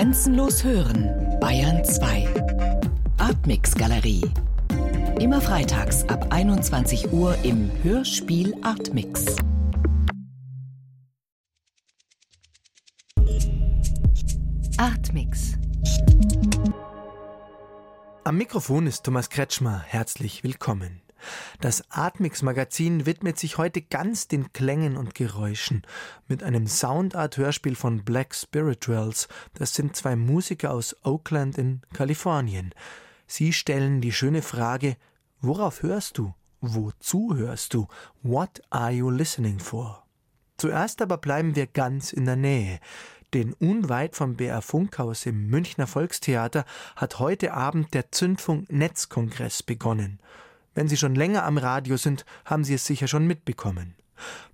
Grenzenlos hören, Bayern 2. Artmix Galerie. Immer freitags ab 21 Uhr im Hörspiel Artmix. Artmix. Am Mikrofon ist Thomas Kretschmer. Herzlich willkommen. Das Atmix-Magazin widmet sich heute ganz den Klängen und Geräuschen mit einem Soundart-Hörspiel von Black Spirituals. Das sind zwei Musiker aus Oakland in Kalifornien. Sie stellen die schöne Frage: Worauf hörst du? Wozu hörst du? What are you listening for? Zuerst aber bleiben wir ganz in der Nähe. Denn unweit vom BR Funkhaus im Münchner Volkstheater hat heute Abend der Zündfunk Netzkongress begonnen. Wenn Sie schon länger am Radio sind, haben Sie es sicher schon mitbekommen.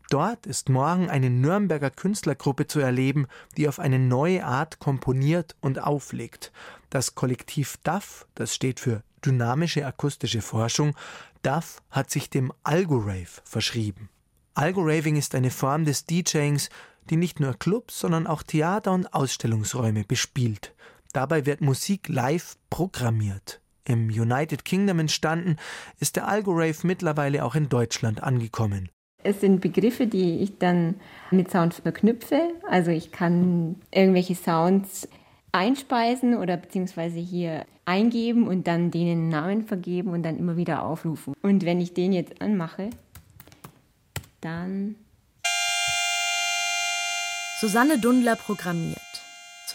Dort ist morgen eine Nürnberger Künstlergruppe zu erleben, die auf eine neue Art komponiert und auflegt. Das Kollektiv DAF, das steht für Dynamische Akustische Forschung, DAF hat sich dem Algorave verschrieben. Algoraving ist eine Form des DJings, die nicht nur Clubs, sondern auch Theater und Ausstellungsräume bespielt. Dabei wird Musik live programmiert. Im United Kingdom entstanden, ist der Algorave mittlerweile auch in Deutschland angekommen. Es sind Begriffe, die ich dann mit Sound verknüpfe. Also ich kann irgendwelche Sounds einspeisen oder beziehungsweise hier eingeben und dann denen Namen vergeben und dann immer wieder aufrufen. Und wenn ich den jetzt anmache, dann. Susanne Dundler programmiert.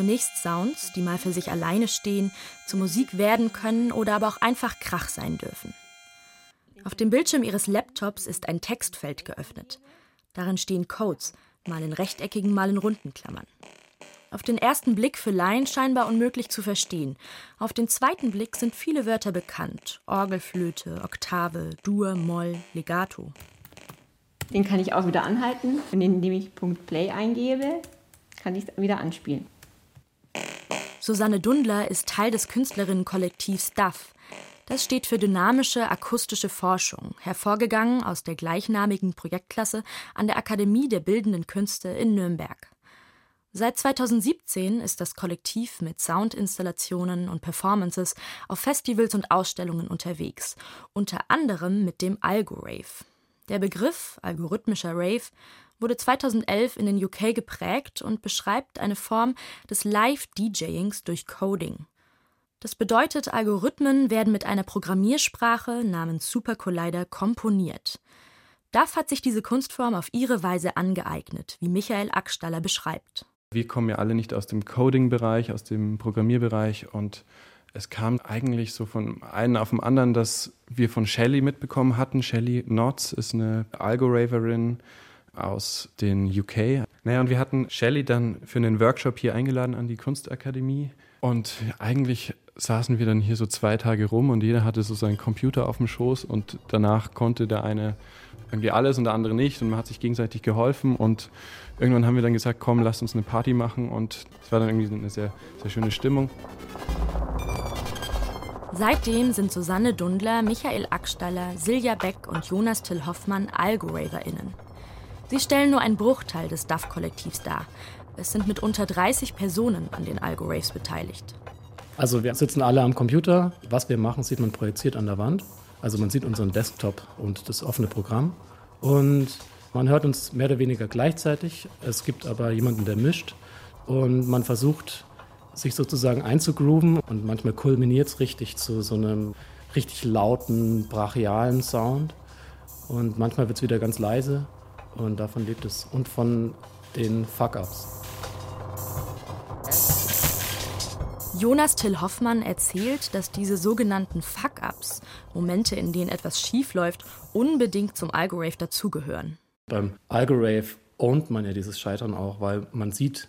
Zunächst Sounds, die mal für sich alleine stehen, zu Musik werden können oder aber auch einfach Krach sein dürfen. Auf dem Bildschirm ihres Laptops ist ein Textfeld geöffnet. Darin stehen Codes, mal in rechteckigen, mal in runden Klammern. Auf den ersten Blick für Laien scheinbar unmöglich zu verstehen. Auf den zweiten Blick sind viele Wörter bekannt. Orgelflöte, Oktave, Dur, Moll, Legato. Den kann ich auch wieder anhalten und indem ich Punkt Play eingebe, kann ich es wieder anspielen. Susanne Dundler ist Teil des Künstlerinnenkollektivs DAF. Das steht für Dynamische Akustische Forschung, hervorgegangen aus der gleichnamigen Projektklasse an der Akademie der Bildenden Künste in Nürnberg. Seit 2017 ist das Kollektiv mit Soundinstallationen und Performances auf Festivals und Ausstellungen unterwegs, unter anderem mit dem Algorave. Der Begriff algorithmischer Rave wurde 2011 in den UK geprägt und beschreibt eine Form des Live-DJings durch Coding. Das bedeutet, Algorithmen werden mit einer Programmiersprache namens Supercollider komponiert. DAF hat sich diese Kunstform auf ihre Weise angeeignet, wie Michael Ackstaller beschreibt. Wir kommen ja alle nicht aus dem Coding-Bereich, aus dem Programmierbereich und es kam eigentlich so von einem auf den anderen, dass wir von Shelley mitbekommen hatten. Shelley Knotts ist eine Algoraverin, aus den UK. Naja, und wir hatten Shelley dann für einen Workshop hier eingeladen an die Kunstakademie. Und eigentlich saßen wir dann hier so zwei Tage rum und jeder hatte so seinen Computer auf dem Schoß und danach konnte der eine irgendwie alles und der andere nicht und man hat sich gegenseitig geholfen und irgendwann haben wir dann gesagt, komm, lass uns eine Party machen und es war dann irgendwie eine sehr, sehr schöne Stimmung. Seitdem sind Susanne Dundler, Michael Ackstaller, Silja Beck und Jonas Till Hoffmann AlgoRaverInnen. Sie stellen nur einen Bruchteil des DAF-Kollektivs dar. Es sind mitunter 30 Personen an den Algoraves beteiligt. Also wir sitzen alle am Computer. Was wir machen, sieht man projiziert an der Wand. Also man sieht unseren Desktop und das offene Programm. Und man hört uns mehr oder weniger gleichzeitig. Es gibt aber jemanden, der mischt. Und man versucht, sich sozusagen einzugrooven. Und manchmal kulminiert es richtig zu so einem richtig lauten, brachialen Sound. Und manchmal wird es wieder ganz leise. Und davon lebt es. Und von den Fuck-Ups. Jonas Till Hoffmann erzählt, dass diese sogenannten Fuck-Ups, Momente, in denen etwas schief läuft, unbedingt zum Algorave dazugehören. Beim Algorave ownt man ja dieses Scheitern auch, weil man sieht,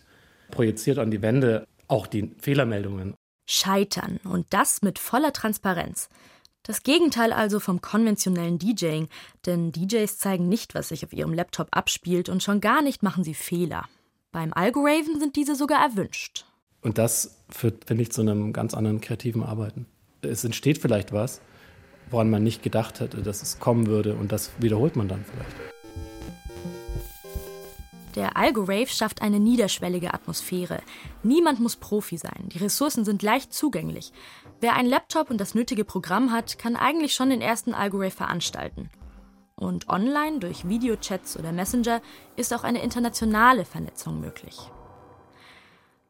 projiziert an die Wände auch die Fehlermeldungen. Scheitern und das mit voller Transparenz. Das Gegenteil also vom konventionellen DJing, denn DJs zeigen nicht, was sich auf ihrem Laptop abspielt und schon gar nicht machen sie Fehler. Beim Algoraven sind diese sogar erwünscht. Und das führt, finde ich, zu einem ganz anderen kreativen Arbeiten. Es entsteht vielleicht was, woran man nicht gedacht hätte, dass es kommen würde und das wiederholt man dann vielleicht. Der Algorave schafft eine niederschwellige Atmosphäre. Niemand muss Profi sein. Die Ressourcen sind leicht zugänglich. Wer einen Laptop und das nötige Programm hat, kann eigentlich schon den ersten Algorave veranstalten. Und online durch Videochats oder Messenger ist auch eine internationale Vernetzung möglich.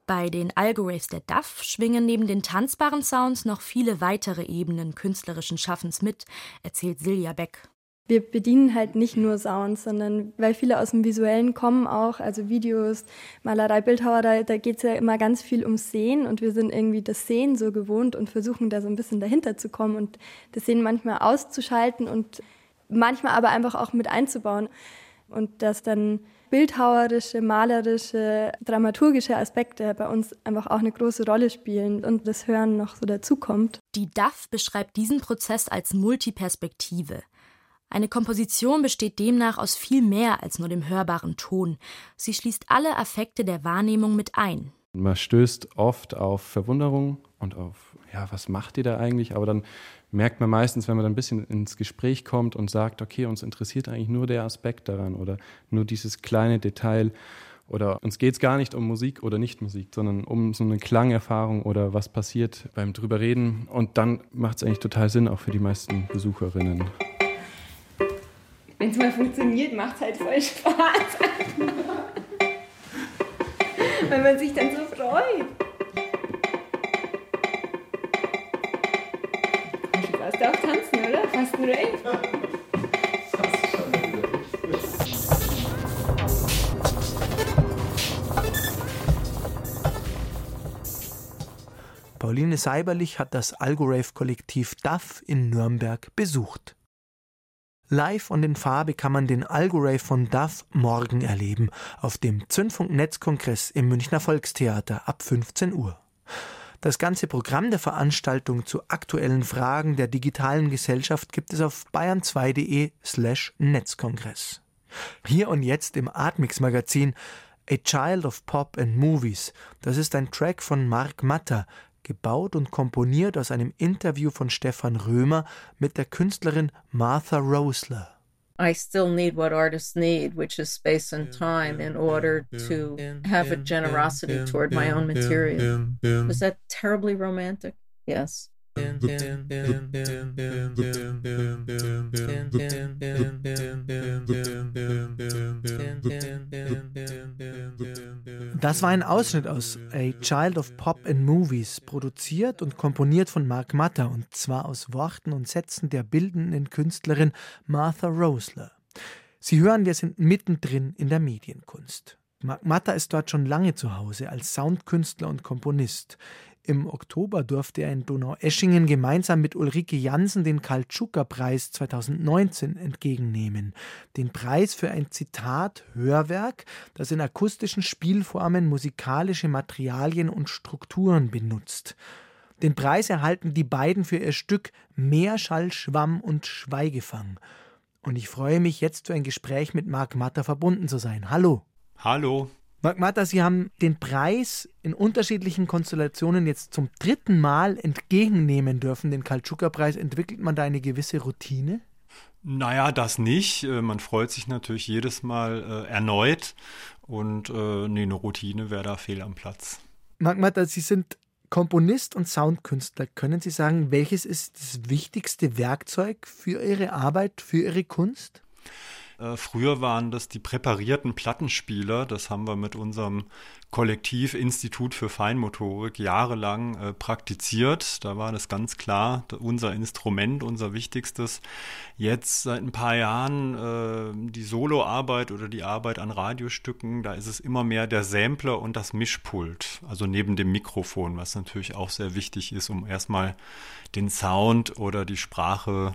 Bei den Algoraves der DAF schwingen neben den tanzbaren Sounds noch viele weitere Ebenen künstlerischen Schaffens mit, erzählt Silja Beck. Wir bedienen halt nicht nur Sounds, sondern weil viele aus dem Visuellen kommen auch, also Videos, Malerei, Bildhauer, da, da geht es ja immer ganz viel ums Sehen und wir sind irgendwie das Sehen so gewohnt und versuchen da so ein bisschen dahinter zu kommen und das Sehen manchmal auszuschalten und manchmal aber einfach auch mit einzubauen und dass dann bildhauerische, malerische, dramaturgische Aspekte bei uns einfach auch eine große Rolle spielen und das Hören noch so dazukommt. Die DAF beschreibt diesen Prozess als Multiperspektive. Eine Komposition besteht demnach aus viel mehr als nur dem hörbaren Ton. Sie schließt alle Affekte der Wahrnehmung mit ein. Man stößt oft auf Verwunderung und auf, ja, was macht ihr da eigentlich? Aber dann merkt man meistens, wenn man dann ein bisschen ins Gespräch kommt und sagt, okay, uns interessiert eigentlich nur der Aspekt daran oder nur dieses kleine Detail oder uns geht es gar nicht um Musik oder nicht Musik, sondern um so eine Klangerfahrung oder was passiert beim drüber reden. Und dann macht es eigentlich total Sinn, auch für die meisten Besucherinnen. Wenn es mal funktioniert, macht es halt voll Spaß. Wenn man sich dann so freut. Du darfst auch tanzen, oder? Fast ein Rave. Pauline Seiberlich hat das Algorave-Kollektiv DAF in Nürnberg besucht. Live und in Farbe kann man den Algorave von DAF morgen erleben auf dem Zündfunk-Netzkongress im Münchner Volkstheater ab 15 Uhr. Das ganze Programm der Veranstaltung zu aktuellen Fragen der digitalen Gesellschaft gibt es auf bayern2.de slash Netzkongress. Hier und jetzt im Atmix Magazin A Child of Pop and Movies. Das ist ein Track von Mark Matter, gebaut und komponiert aus einem Interview von Stefan Römer mit der Künstlerin Martha Rosler. I still need what artists need, which is space and time, in order to have a generosity toward my own material. Was that terribly romantic? Yes. Das war ein Ausschnitt aus A Child of Pop and Movies, produziert und komponiert von Mark Matter und zwar aus Worten und Sätzen der bildenden Künstlerin Martha Rosler. Sie hören, wir sind mittendrin in der Medienkunst. Mark Matter ist dort schon lange zu Hause als Soundkünstler und Komponist. Im Oktober durfte er in Donaueschingen gemeinsam mit Ulrike Jansen den Karl-Tschucker-Preis 2019 entgegennehmen. Den Preis für ein Zitat-Hörwerk, das in akustischen Spielformen musikalische Materialien und Strukturen benutzt. Den Preis erhalten die beiden für ihr Stück Meerschall, Schwamm und Schweigefang. Und ich freue mich jetzt für ein Gespräch mit Marc Matter verbunden zu sein. Hallo. Hallo. Marc Matter, Sie haben den Preis in unterschiedlichen Konstellationen jetzt zum dritten Mal entgegennehmen dürfen, den Kaltschuka-Preis. Entwickelt man da eine gewisse Routine? Naja, das nicht. Äh, man freut sich natürlich jedes Mal äh, erneut und äh, nee, eine Routine wäre da fehl am Platz. Marc Matter, Sie sind Komponist und Soundkünstler. Können Sie sagen, welches ist das wichtigste Werkzeug für Ihre Arbeit, für Ihre Kunst? Äh, früher waren das die präparierten Plattenspieler. Das haben wir mit unserem Kollektiv Institut für Feinmotorik jahrelang äh, praktiziert. Da war das ganz klar unser Instrument, unser wichtigstes. Jetzt seit ein paar Jahren äh, die Soloarbeit oder die Arbeit an Radiostücken, da ist es immer mehr der Sampler und das Mischpult, also neben dem Mikrofon, was natürlich auch sehr wichtig ist, um erstmal den Sound oder die Sprache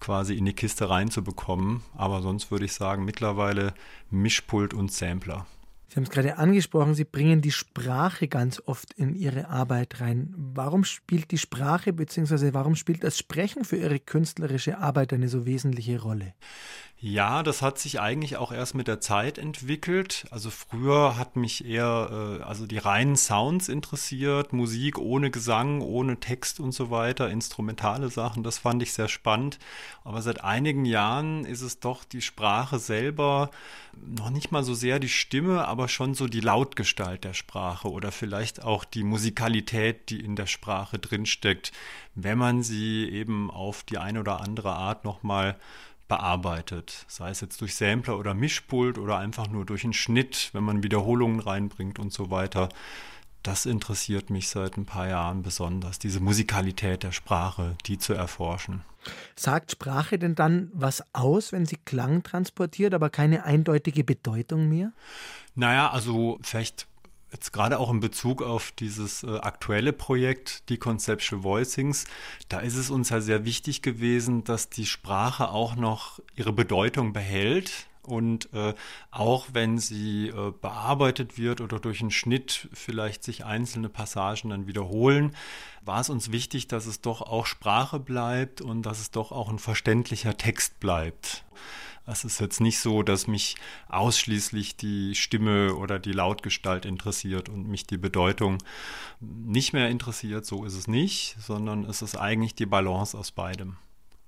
quasi in die Kiste reinzubekommen. Aber sonst würde ich sagen, mittlerweile Mischpult und Sampler. Sie haben es gerade angesprochen, Sie bringen die Sprache ganz oft in Ihre Arbeit rein. Warum spielt die Sprache bzw. warum spielt das Sprechen für Ihre künstlerische Arbeit eine so wesentliche Rolle? Ja, das hat sich eigentlich auch erst mit der Zeit entwickelt. Also früher hat mich eher äh, also die reinen Sounds interessiert, Musik ohne Gesang, ohne Text und so weiter, instrumentale Sachen, das fand ich sehr spannend. Aber seit einigen Jahren ist es doch die Sprache selber, noch nicht mal so sehr die Stimme, aber schon so die Lautgestalt der Sprache oder vielleicht auch die Musikalität, die in der Sprache drinsteckt, wenn man sie eben auf die eine oder andere Art nochmal bearbeitet. Sei es jetzt durch Sampler oder Mischpult oder einfach nur durch einen Schnitt, wenn man Wiederholungen reinbringt und so weiter. Das interessiert mich seit ein paar Jahren besonders, diese Musikalität der Sprache, die zu erforschen. Sagt Sprache denn dann was aus, wenn sie Klang transportiert, aber keine eindeutige Bedeutung mehr? Naja, also vielleicht jetzt gerade auch in Bezug auf dieses äh, aktuelle Projekt, die Conceptual Voicings, da ist es uns ja sehr wichtig gewesen, dass die Sprache auch noch ihre Bedeutung behält. Und äh, auch wenn sie äh, bearbeitet wird oder durch einen Schnitt vielleicht sich einzelne Passagen dann wiederholen, war es uns wichtig, dass es doch auch Sprache bleibt und dass es doch auch ein verständlicher Text bleibt. Es ist jetzt nicht so, dass mich ausschließlich die Stimme oder die Lautgestalt interessiert und mich die Bedeutung nicht mehr interessiert. So ist es nicht, sondern es ist eigentlich die Balance aus beidem.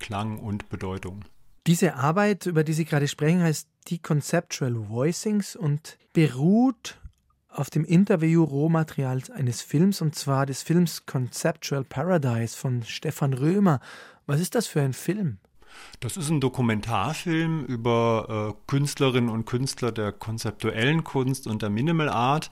Klang und Bedeutung. Diese Arbeit, über die Sie gerade sprechen, heißt die Conceptual Voicings und beruht auf dem Interview-Rohmaterial eines Films, und zwar des Films Conceptual Paradise von Stefan Römer. Was ist das für ein Film? Das ist ein Dokumentarfilm über äh, Künstlerinnen und Künstler der konzeptuellen Kunst und der Minimal Art.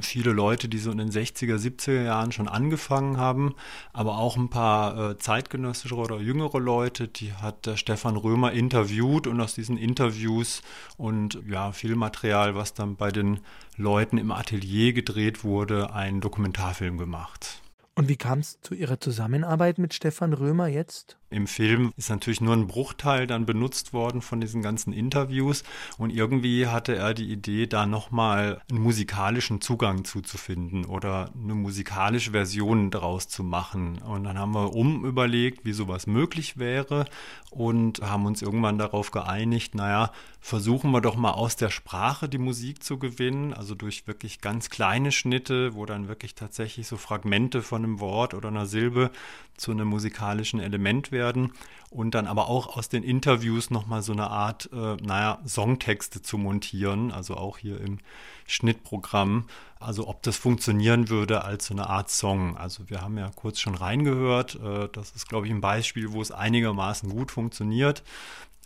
Viele Leute, die so in den 60er, 70er Jahren schon angefangen haben, aber auch ein paar äh, zeitgenössische oder jüngere Leute, die hat der Stefan Römer interviewt und aus diesen Interviews und ja, viel Material, was dann bei den Leuten im Atelier gedreht wurde, einen Dokumentarfilm gemacht. Und wie kam es zu Ihrer Zusammenarbeit mit Stefan Römer jetzt? Im Film ist natürlich nur ein Bruchteil dann benutzt worden von diesen ganzen Interviews und irgendwie hatte er die Idee, da nochmal einen musikalischen Zugang zuzufinden oder eine musikalische Version daraus zu machen. Und dann haben wir umüberlegt, wie sowas möglich wäre und haben uns irgendwann darauf geeinigt, naja, versuchen wir doch mal aus der Sprache die Musik zu gewinnen, also durch wirklich ganz kleine Schnitte, wo dann wirklich tatsächlich so Fragmente von einem Wort oder einer Silbe zu einem musikalischen Element werden und dann aber auch aus den Interviews nochmal so eine Art, äh, naja, Songtexte zu montieren, also auch hier im Schnittprogramm. Also ob das funktionieren würde als so eine Art Song. Also wir haben ja kurz schon reingehört. Äh, das ist, glaube ich, ein Beispiel, wo es einigermaßen gut funktioniert.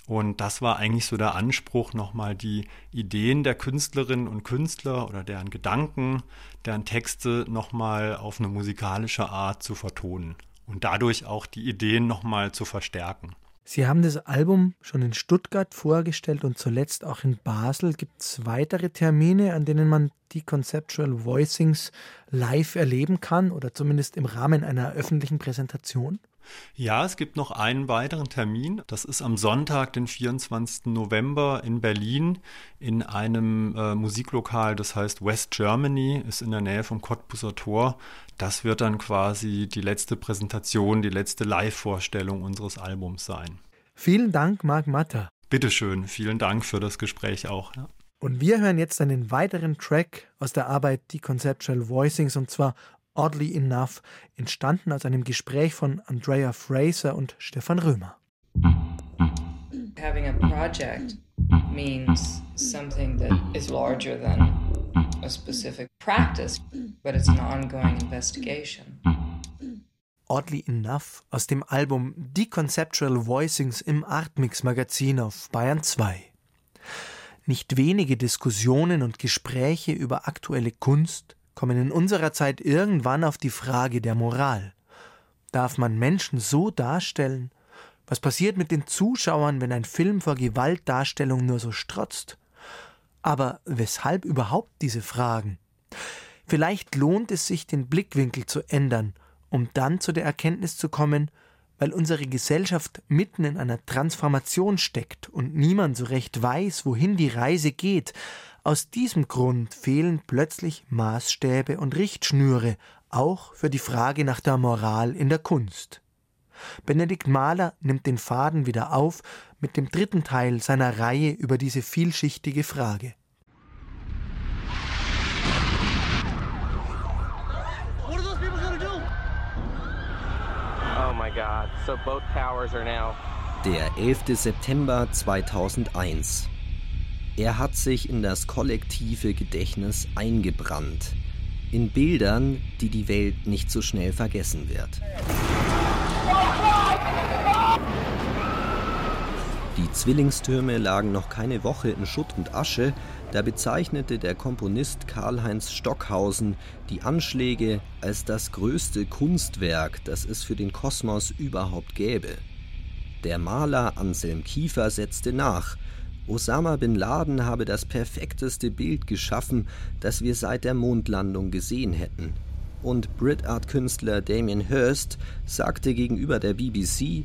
Und das war eigentlich so der Anspruch, nochmal die Ideen der Künstlerinnen und Künstler oder deren Gedanken, deren Texte nochmal auf eine musikalische Art zu vertonen und dadurch auch die Ideen nochmal zu verstärken. Sie haben das Album schon in Stuttgart vorgestellt und zuletzt auch in Basel. Gibt es weitere Termine, an denen man die Conceptual Voicings live erleben kann oder zumindest im Rahmen einer öffentlichen Präsentation? Ja, es gibt noch einen weiteren Termin. Das ist am Sonntag, den 24. November in Berlin in einem äh, Musiklokal, das heißt West Germany, ist in der Nähe vom Cottbuser Tor. Das wird dann quasi die letzte Präsentation, die letzte Live-Vorstellung unseres Albums sein. Vielen Dank, Marc Matter. Bitteschön, vielen Dank für das Gespräch auch. Ja. Und wir hören jetzt einen weiteren Track aus der Arbeit Die Conceptual Voicings und zwar Oddly Enough, entstanden aus einem Gespräch von Andrea Fraser und Stefan Römer. Having a project means something that is larger than a specific practice, but it's an ongoing investigation. Oddly Enough aus dem Album Die Conceptual Voicings im Artmix Magazin auf Bayern 2. Nicht wenige Diskussionen und Gespräche über aktuelle Kunst, kommen in unserer Zeit irgendwann auf die Frage der Moral. Darf man Menschen so darstellen? Was passiert mit den Zuschauern, wenn ein Film vor Gewaltdarstellung nur so strotzt? Aber weshalb überhaupt diese Fragen? Vielleicht lohnt es sich, den Blickwinkel zu ändern, um dann zu der Erkenntnis zu kommen, weil unsere Gesellschaft mitten in einer Transformation steckt und niemand so recht weiß, wohin die Reise geht, aus diesem Grund fehlen plötzlich Maßstäbe und Richtschnüre, auch für die Frage nach der Moral in der Kunst. Benedikt Mahler nimmt den Faden wieder auf mit dem dritten Teil seiner Reihe über diese vielschichtige Frage. Der 11. September 2001. Er hat sich in das kollektive Gedächtnis eingebrannt. In Bildern, die die Welt nicht so schnell vergessen wird. Die Zwillingstürme lagen noch keine Woche in Schutt und Asche, da bezeichnete der Komponist Karl-Heinz Stockhausen die Anschläge als das größte Kunstwerk, das es für den Kosmos überhaupt gäbe. Der Maler Anselm Kiefer setzte nach, Osama bin Laden habe das perfekteste Bild geschaffen, das wir seit der Mondlandung gesehen hätten. Und Brit-Art-Künstler Damien Hirst sagte gegenüber der BBC,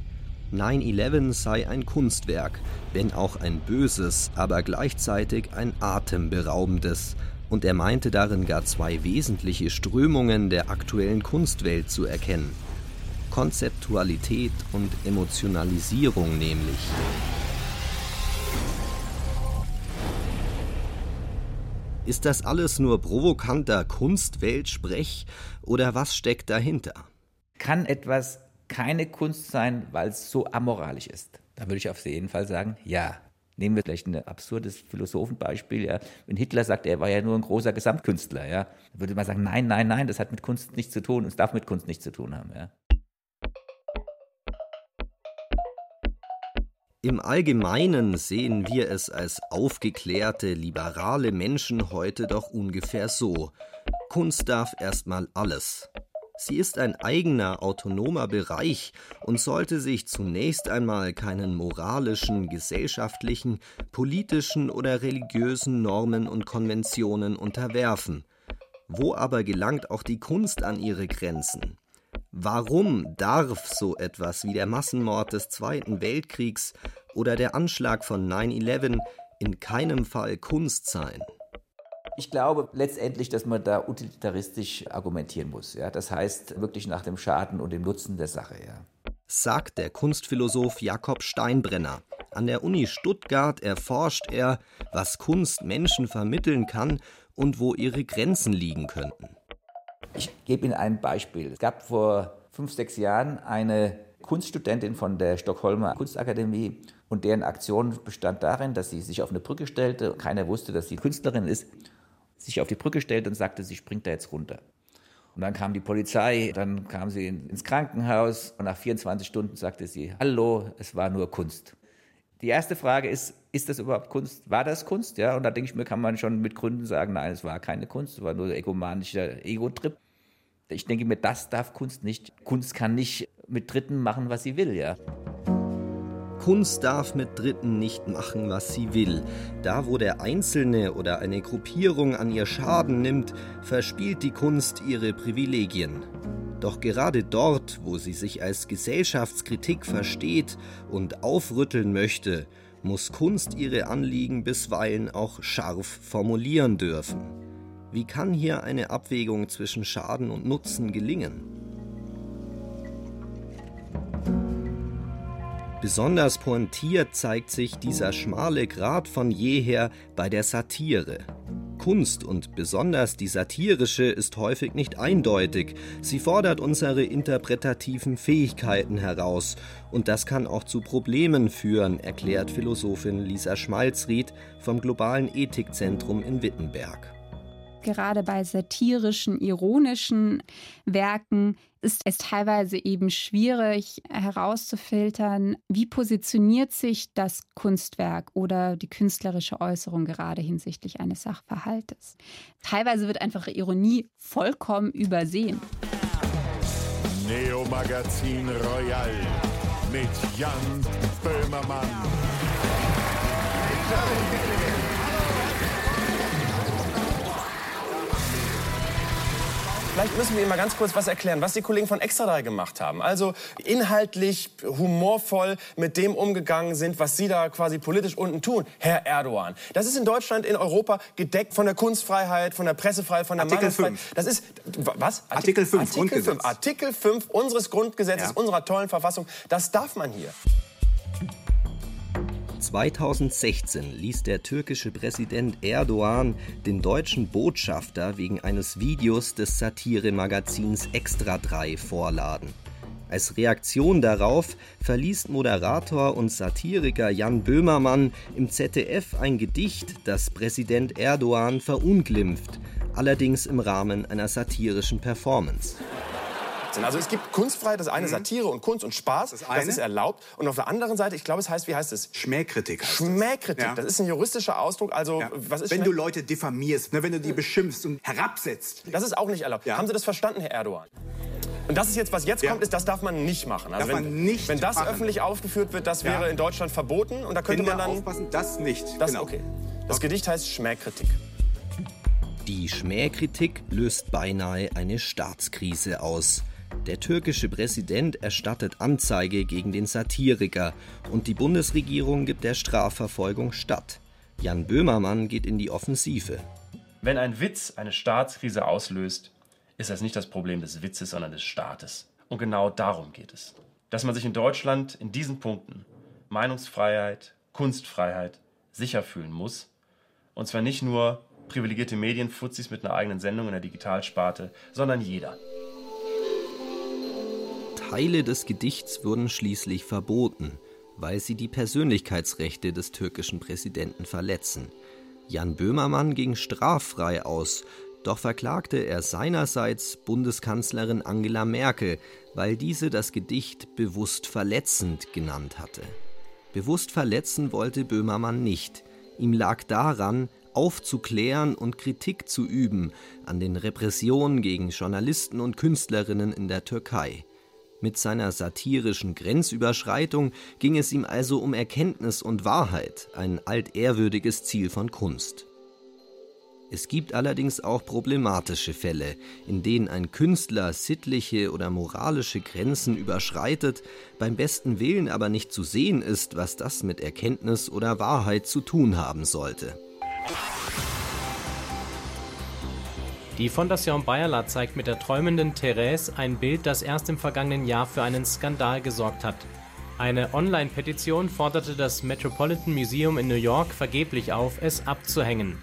9-11 sei ein Kunstwerk, wenn auch ein böses, aber gleichzeitig ein atemberaubendes. Und er meinte darin gar zwei wesentliche Strömungen der aktuellen Kunstwelt zu erkennen. Konzeptualität und Emotionalisierung nämlich. Ist das alles nur provokanter Kunstweltsprech oder was steckt dahinter? Kann etwas keine Kunst sein, weil es so amoralisch ist? Da würde ich auf jeden Fall sagen, ja. Nehmen wir vielleicht ein absurdes Philosophenbeispiel. Ja. Wenn Hitler sagt, er war ja nur ein großer Gesamtkünstler, ja, dann würde man sagen, nein, nein, nein, das hat mit Kunst nichts zu tun und es darf mit Kunst nichts zu tun haben. Ja. Im Allgemeinen sehen wir es als aufgeklärte, liberale Menschen heute doch ungefähr so. Kunst darf erstmal alles. Sie ist ein eigener, autonomer Bereich und sollte sich zunächst einmal keinen moralischen, gesellschaftlichen, politischen oder religiösen Normen und Konventionen unterwerfen. Wo aber gelangt auch die Kunst an ihre Grenzen? Warum darf so etwas wie der Massenmord des Zweiten Weltkriegs oder der Anschlag von 9-11 in keinem Fall Kunst sein? Ich glaube letztendlich, dass man da utilitaristisch argumentieren muss. Ja? Das heißt wirklich nach dem Schaden und dem Nutzen der Sache. Ja? Sagt der Kunstphilosoph Jakob Steinbrenner. An der Uni Stuttgart erforscht er, was Kunst Menschen vermitteln kann und wo ihre Grenzen liegen könnten. Ich gebe Ihnen ein Beispiel. Es gab vor fünf, sechs Jahren eine Kunststudentin von der Stockholmer Kunstakademie und deren Aktion bestand darin, dass sie sich auf eine Brücke stellte. Keiner wusste, dass sie Künstlerin ist sich auf die Brücke stellte und sagte, sie springt da jetzt runter. Und dann kam die Polizei, dann kam sie ins Krankenhaus und nach 24 Stunden sagte sie, hallo, es war nur Kunst. Die erste Frage ist, ist das überhaupt Kunst? War das Kunst? Ja, und da denke ich mir, kann man schon mit Gründen sagen, nein, es war keine Kunst, es war nur egomanischer Ego-Trip. Ich denke mir, das darf Kunst nicht. Kunst kann nicht mit Dritten machen, was sie will, ja. Kunst darf mit Dritten nicht machen, was sie will. Da, wo der Einzelne oder eine Gruppierung an ihr Schaden nimmt, verspielt die Kunst ihre Privilegien. Doch gerade dort, wo sie sich als Gesellschaftskritik versteht und aufrütteln möchte, muss Kunst ihre Anliegen bisweilen auch scharf formulieren dürfen. Wie kann hier eine Abwägung zwischen Schaden und Nutzen gelingen? Besonders pointiert zeigt sich dieser schmale Grat von jeher bei der Satire. Kunst und besonders die satirische ist häufig nicht eindeutig. Sie fordert unsere interpretativen Fähigkeiten heraus. Und das kann auch zu Problemen führen, erklärt Philosophin Lisa Schmalzried vom Globalen Ethikzentrum in Wittenberg. Gerade bei satirischen, ironischen Werken ist es teilweise eben schwierig herauszufiltern, wie positioniert sich das Kunstwerk oder die künstlerische Äußerung gerade hinsichtlich eines Sachverhaltes. Teilweise wird einfach Ironie vollkommen übersehen. Neo Magazin Royal mit Jan Böhmermann. Vielleicht müssen wir Ihnen mal ganz kurz was erklären, was die Kollegen von Extra 3 gemacht haben. Also inhaltlich, humorvoll mit dem umgegangen sind, was Sie da quasi politisch unten tun, Herr Erdogan. Das ist in Deutschland, in Europa gedeckt von der Kunstfreiheit, von der Pressefreiheit, von der Artikel Meinungsfreiheit. 5. Das ist, was? Artikel 5 Artikel Grundgesetz. 5, Artikel 5 unseres Grundgesetzes, Ja. unserer tollen Verfassung. Das darf man hier. 2016 ließ der türkische Präsident Erdogan den deutschen Botschafter wegen eines Videos des Satiremagazins Extra 3 vorladen. Als Reaktion darauf verliest Moderator und Satiriker Jan Böhmermann im ZDF ein Gedicht, das Präsident Erdogan verunglimpft, allerdings im Rahmen einer satirischen Performance. Also es gibt Kunstfreiheit, das eine Satire und Kunst und Spaß, das, Mhm. eine. ist erlaubt. Und auf der anderen Seite, ich glaube, es heißt, wie heißt es? Schmähkritik heißt Schmähkritik, Ja. das ist ein juristischer Ausdruck. Also was ist Wenn du Leute diffamierst, ne, wenn du die beschimpfst und herabsetzt. Das ist auch nicht erlaubt. Haben Sie das verstanden, Herr Erdogan? Und das ist jetzt, was jetzt kommt, ist, das darf man nicht machen. Also Darf wenn, man nicht wenn das machen. öffentlich aufgeführt wird, das Ja. wäre in Deutschland verboten und da könnte Kinder man dann aufpassen, das nicht. Das genau. okay. Das Gedicht heißt Schmähkritik. Die Schmähkritik löst beinahe eine Staatskrise aus. Der türkische Präsident erstattet Anzeige gegen den Satiriker und die Bundesregierung gibt der Strafverfolgung statt. Jan Böhmermann geht in die Offensive. Wenn ein Witz eine Staatskrise auslöst, ist das nicht das Problem des Witzes, sondern des Staates. Und genau darum geht es. Dass man sich in Deutschland in diesen Punkten Meinungsfreiheit, Kunstfreiheit sicher fühlen muss. Und zwar nicht nur privilegierte Medienfuzis mit einer eigenen Sendung in der Digitalsparte, sondern jeder. Teile des Gedichts wurden schließlich verboten, weil sie die Persönlichkeitsrechte des türkischen Präsidenten verletzen. Jan Böhmermann ging straffrei aus, doch verklagte er seinerseits Bundeskanzlerin Angela Merkel, weil diese das Gedicht bewusst verletzend genannt hatte. Bewusst verletzen wollte Böhmermann nicht. Ihm lag daran, aufzuklären und Kritik zu üben an den Repressionen gegen Journalisten und Künstlerinnen in der Türkei. Mit seiner satirischen Grenzüberschreitung ging es ihm also um Erkenntnis und Wahrheit, ein altehrwürdiges Ziel von Kunst. Es gibt allerdings auch problematische Fälle, in denen ein Künstler sittliche oder moralische Grenzen überschreitet, beim besten Willen aber nicht zu sehen ist, was das mit Erkenntnis oder Wahrheit zu tun haben sollte. Die Fondation Bayerla zeigt mit der träumenden Therese ein Bild, das erst im vergangenen Jahr für einen Skandal gesorgt hat. Eine Online-Petition forderte das Metropolitan Museum in New York vergeblich auf, es abzuhängen.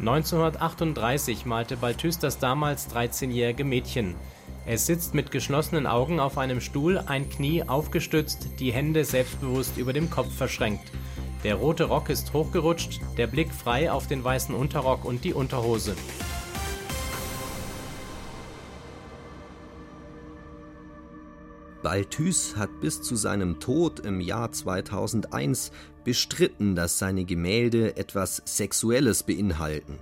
1938 malte Balthus das damals 13-jährige Mädchen. Es sitzt mit geschlossenen Augen auf einem Stuhl, ein Knie aufgestützt, die Hände selbstbewusst über dem Kopf verschränkt. Der rote Rock ist hochgerutscht, der Blick frei auf den weißen Unterrock und die Unterhose. Balthus hat bis zu seinem Tod im Jahr 2001 bestritten, dass seine Gemälde etwas Sexuelles beinhalten.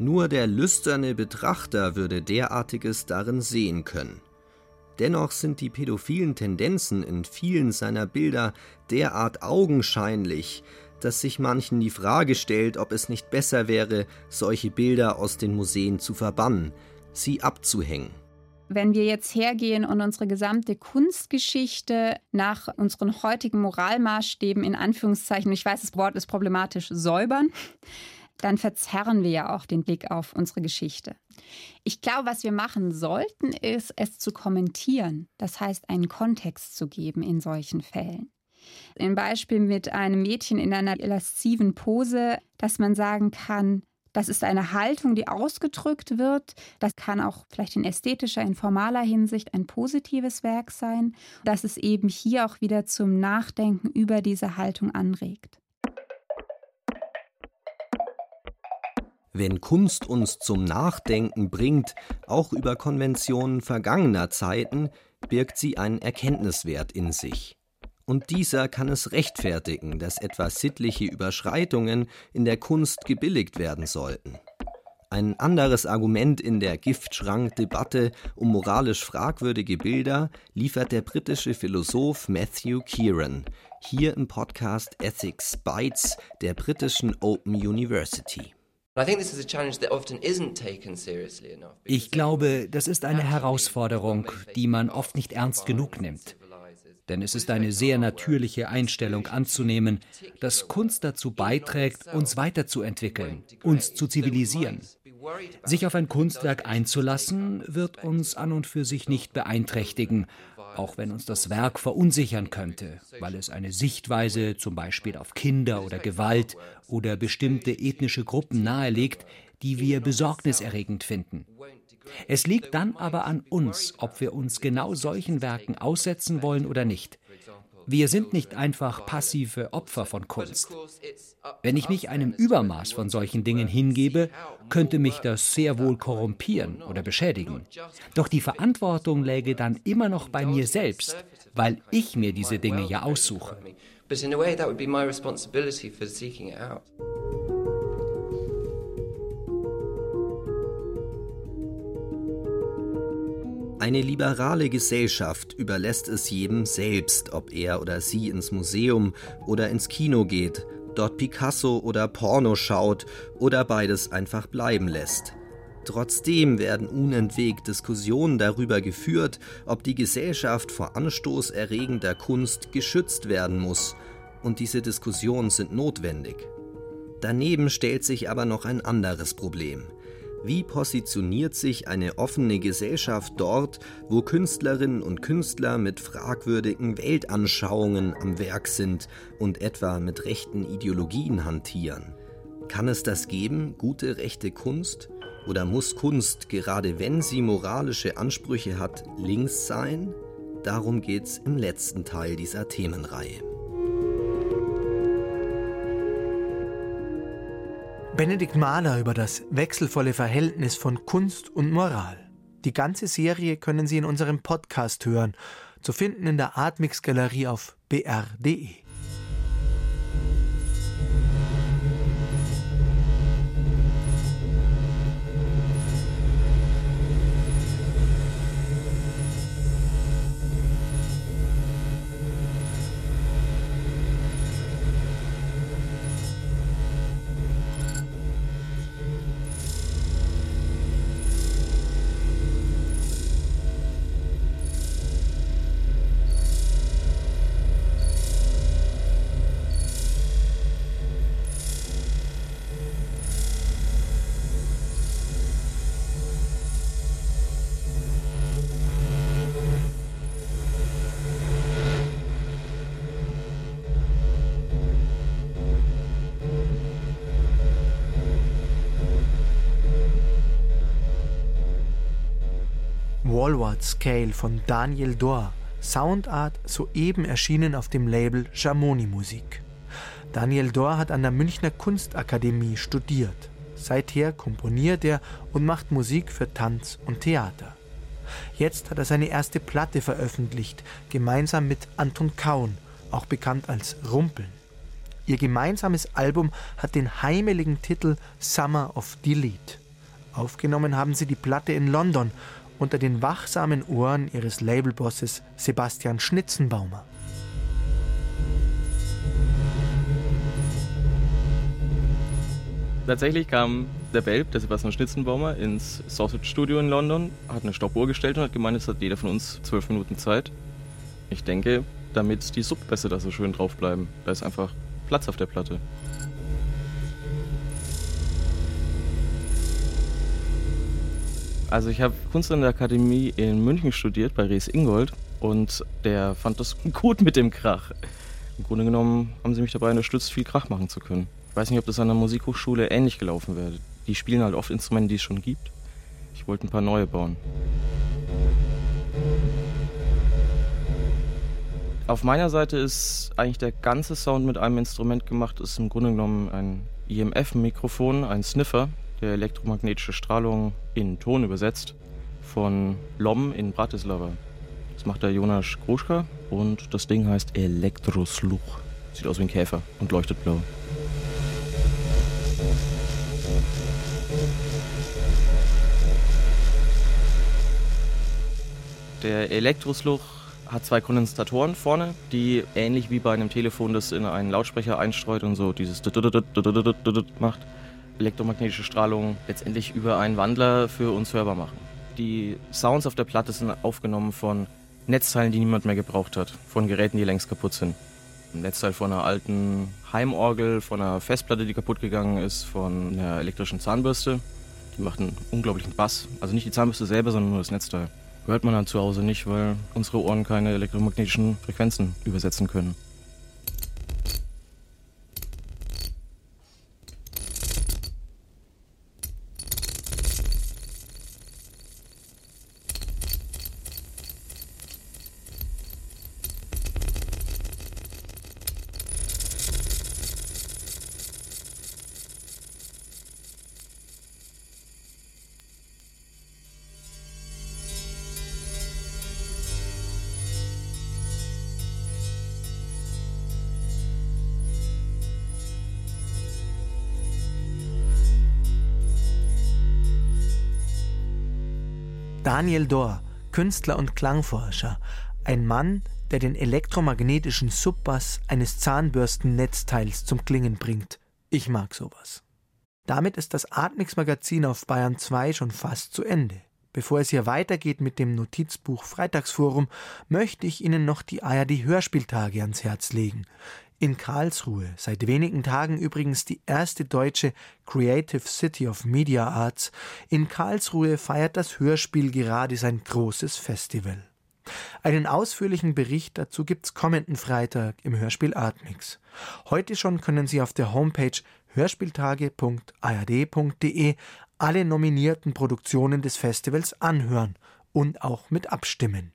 Nur der lüsterne Betrachter würde derartiges darin sehen können. Dennoch sind die pädophilen Tendenzen in vielen seiner Bilder derart augenscheinlich, dass sich manchen die Frage stellt, ob es nicht besser wäre, solche Bilder aus den Museen zu verbannen, sie abzuhängen. Wenn wir jetzt hergehen und unsere gesamte Kunstgeschichte nach unseren heutigen Moralmaßstäben in Anführungszeichen, ich weiß, das Wort ist problematisch, säubern, dann verzerren wir ja auch den Blick auf unsere Geschichte. Ich glaube, was wir machen sollten, ist, es zu kommentieren. Das heißt, einen Kontext zu geben in solchen Fällen. Ein Beispiel mit einem Mädchen in einer lasziven Pose, dass man sagen kann, das ist eine Haltung, die ausgedrückt wird. Das kann auch vielleicht in ästhetischer, in formaler Hinsicht ein positives Werk sein, dass es eben hier auch wieder zum Nachdenken über diese Haltung anregt. Wenn Kunst uns zum Nachdenken bringt, auch über Konventionen vergangener Zeiten, birgt sie einen Erkenntniswert in sich. Und dieser kann es rechtfertigen, dass etwa sittliche Überschreitungen in der Kunst gebilligt werden sollten. Ein anderes Argument in der Giftschrank-Debatte um moralisch fragwürdige Bilder liefert der britische Philosoph Matthew Kieran, hier im Podcast Ethics Bites der britischen Open University. Ich glaube, das ist eine Herausforderung, die man oft nicht ernst genug nimmt. Denn es ist eine sehr natürliche Einstellung anzunehmen, dass Kunst dazu beiträgt, uns weiterzuentwickeln, uns zu zivilisieren. Sich auf ein Kunstwerk einzulassen, wird uns an und für sich nicht beeinträchtigen, auch wenn uns das Werk verunsichern könnte, weil es eine Sichtweise zum Beispiel auf Kinder oder Gewalt oder bestimmte ethnische Gruppen nahelegt, die wir besorgniserregend finden. Es liegt dann aber an uns, ob wir uns genau solchen Werken aussetzen wollen oder nicht. Wir sind nicht einfach passive Opfer von Kunst. Wenn ich mich einem Übermaß von solchen Dingen hingebe, könnte mich das sehr wohl korrumpieren oder beschädigen. Doch die Verantwortung läge dann immer noch bei mir selbst, weil ich mir diese Dinge ja aussuche. But in a way that would be my responsibility for seeking it out. Eine liberale Gesellschaft überlässt es jedem selbst, ob er oder sie ins Museum oder ins Kino geht, dort Picasso oder Porno schaut oder beides einfach bleiben lässt. Trotzdem werden unentwegt Diskussionen darüber geführt, ob die Gesellschaft vor anstoßerregender Kunst geschützt werden muss, und diese Diskussionen sind notwendig. Daneben stellt sich aber noch ein anderes Problem. Wie positioniert sich eine offene Gesellschaft dort, wo Künstlerinnen und Künstler mit fragwürdigen Weltanschauungen am Werk sind und etwa mit rechten Ideologien hantieren? Kann es das geben, gute rechte Kunst? Oder muss Kunst, gerade wenn sie moralische Ansprüche hat, links sein? Darum geht's im letzten Teil dieser Themenreihe. Benedikt Mahler über das wechselvolle Verhältnis von Kunst und Moral. Die ganze Serie können Sie in unserem Podcast hören, zu finden in der Artmix Galerie auf br.de. Wallward Scale von Daniel Dor, Soundart soeben erschienen auf dem Label Jamoni Musik. Daniel Dor hat an der Münchner Kunstakademie studiert. Seither komponiert er und macht Musik für Tanz und Theater. Jetzt hat er seine erste Platte veröffentlicht, gemeinsam mit Anton Kaun, auch bekannt als Rumpeln. Ihr gemeinsames Album hat den heimeligen Titel Summer of Delete. Aufgenommen haben sie die Platte in London unter den wachsamen Ohren ihres Labelbosses Sebastian Schnitzenbaumer. Tatsächlich kam der Belb, der Sebastian Schnitzenbaumer, ins Sausage Studio in London, hat eine Stoppuhr gestellt und hat gemeint, es hat jeder von uns zwölf Minuten Zeit. Ich denke, damit die Subbässe da so schön drauf bleiben. Da ist einfach Platz auf der Platte. Also ich habe Kunst in der Akademie in München studiert bei Rees Ingold und der fand das gut mit dem Krach. Im Grunde genommen haben sie mich dabei unterstützt, viel Krach machen zu können. Ich weiß nicht, ob das an der Musikhochschule ähnlich gelaufen wäre. Die spielen halt oft Instrumente, die es schon gibt. Ich wollte ein paar neue bauen. Auf meiner Seite ist eigentlich der ganze Sound mit einem Instrument gemacht. Ist im Grunde genommen ein IMF-Mikrofon, ein Sniffer, der elektromagnetische Strahlung in Ton übersetzt von Lom in Bratislava. Das macht der Jonas Groschka und das Ding heißt Elektrosluch. Sieht aus wie ein Käfer und leuchtet blau. Der Elektrosluch hat zwei Kondensatoren vorne, die ähnlich wie bei einem Telefon das in einen Lautsprecher einstreut und so dieses macht. Elektromagnetische Strahlung letztendlich über einen Wandler für uns hörbar machen. Die Sounds auf der Platte sind aufgenommen von Netzteilen, die niemand mehr gebraucht hat, von Geräten, die längst kaputt sind. Ein Netzteil von einer alten Heimorgel, von einer Festplatte, die kaputt gegangen ist, von einer elektrischen Zahnbürste. Die macht einen unglaublichen Bass. Also nicht die Zahnbürste selber, sondern nur das Netzteil. Hört man dann zu Hause nicht, weil unsere Ohren keine elektromagnetischen Frequenzen übersetzen können. Daniel Dohr, Künstler und Klangforscher, ein Mann, der den elektromagnetischen Subbass eines Zahnbürstennetzteils zum Klingen bringt. Ich mag sowas. Damit ist das Atmix Magazin auf Bayern 2 schon fast zu Ende. Bevor es hier weitergeht mit dem Notizbuch Freitagsforum, möchte ich Ihnen noch die ARD Hörspieltage ans Herz legen. In Karlsruhe, seit wenigen Tagen übrigens die erste deutsche Creative City of Media Arts, in Karlsruhe feiert das Hörspiel gerade sein großes Festival. Einen ausführlichen Bericht dazu gibt's kommenden Freitag im Hörspiel Artmix. Heute schon können Sie auf der Homepage hörspieltage.ard.de alle nominierten Produktionen des Festivals anhören und auch mit abstimmen.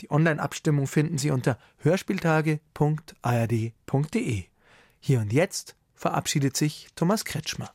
Die Online-Abstimmung finden Sie unter hörspieltage.ard.de. Hier und jetzt verabschiedet sich Thomas Kretschmer.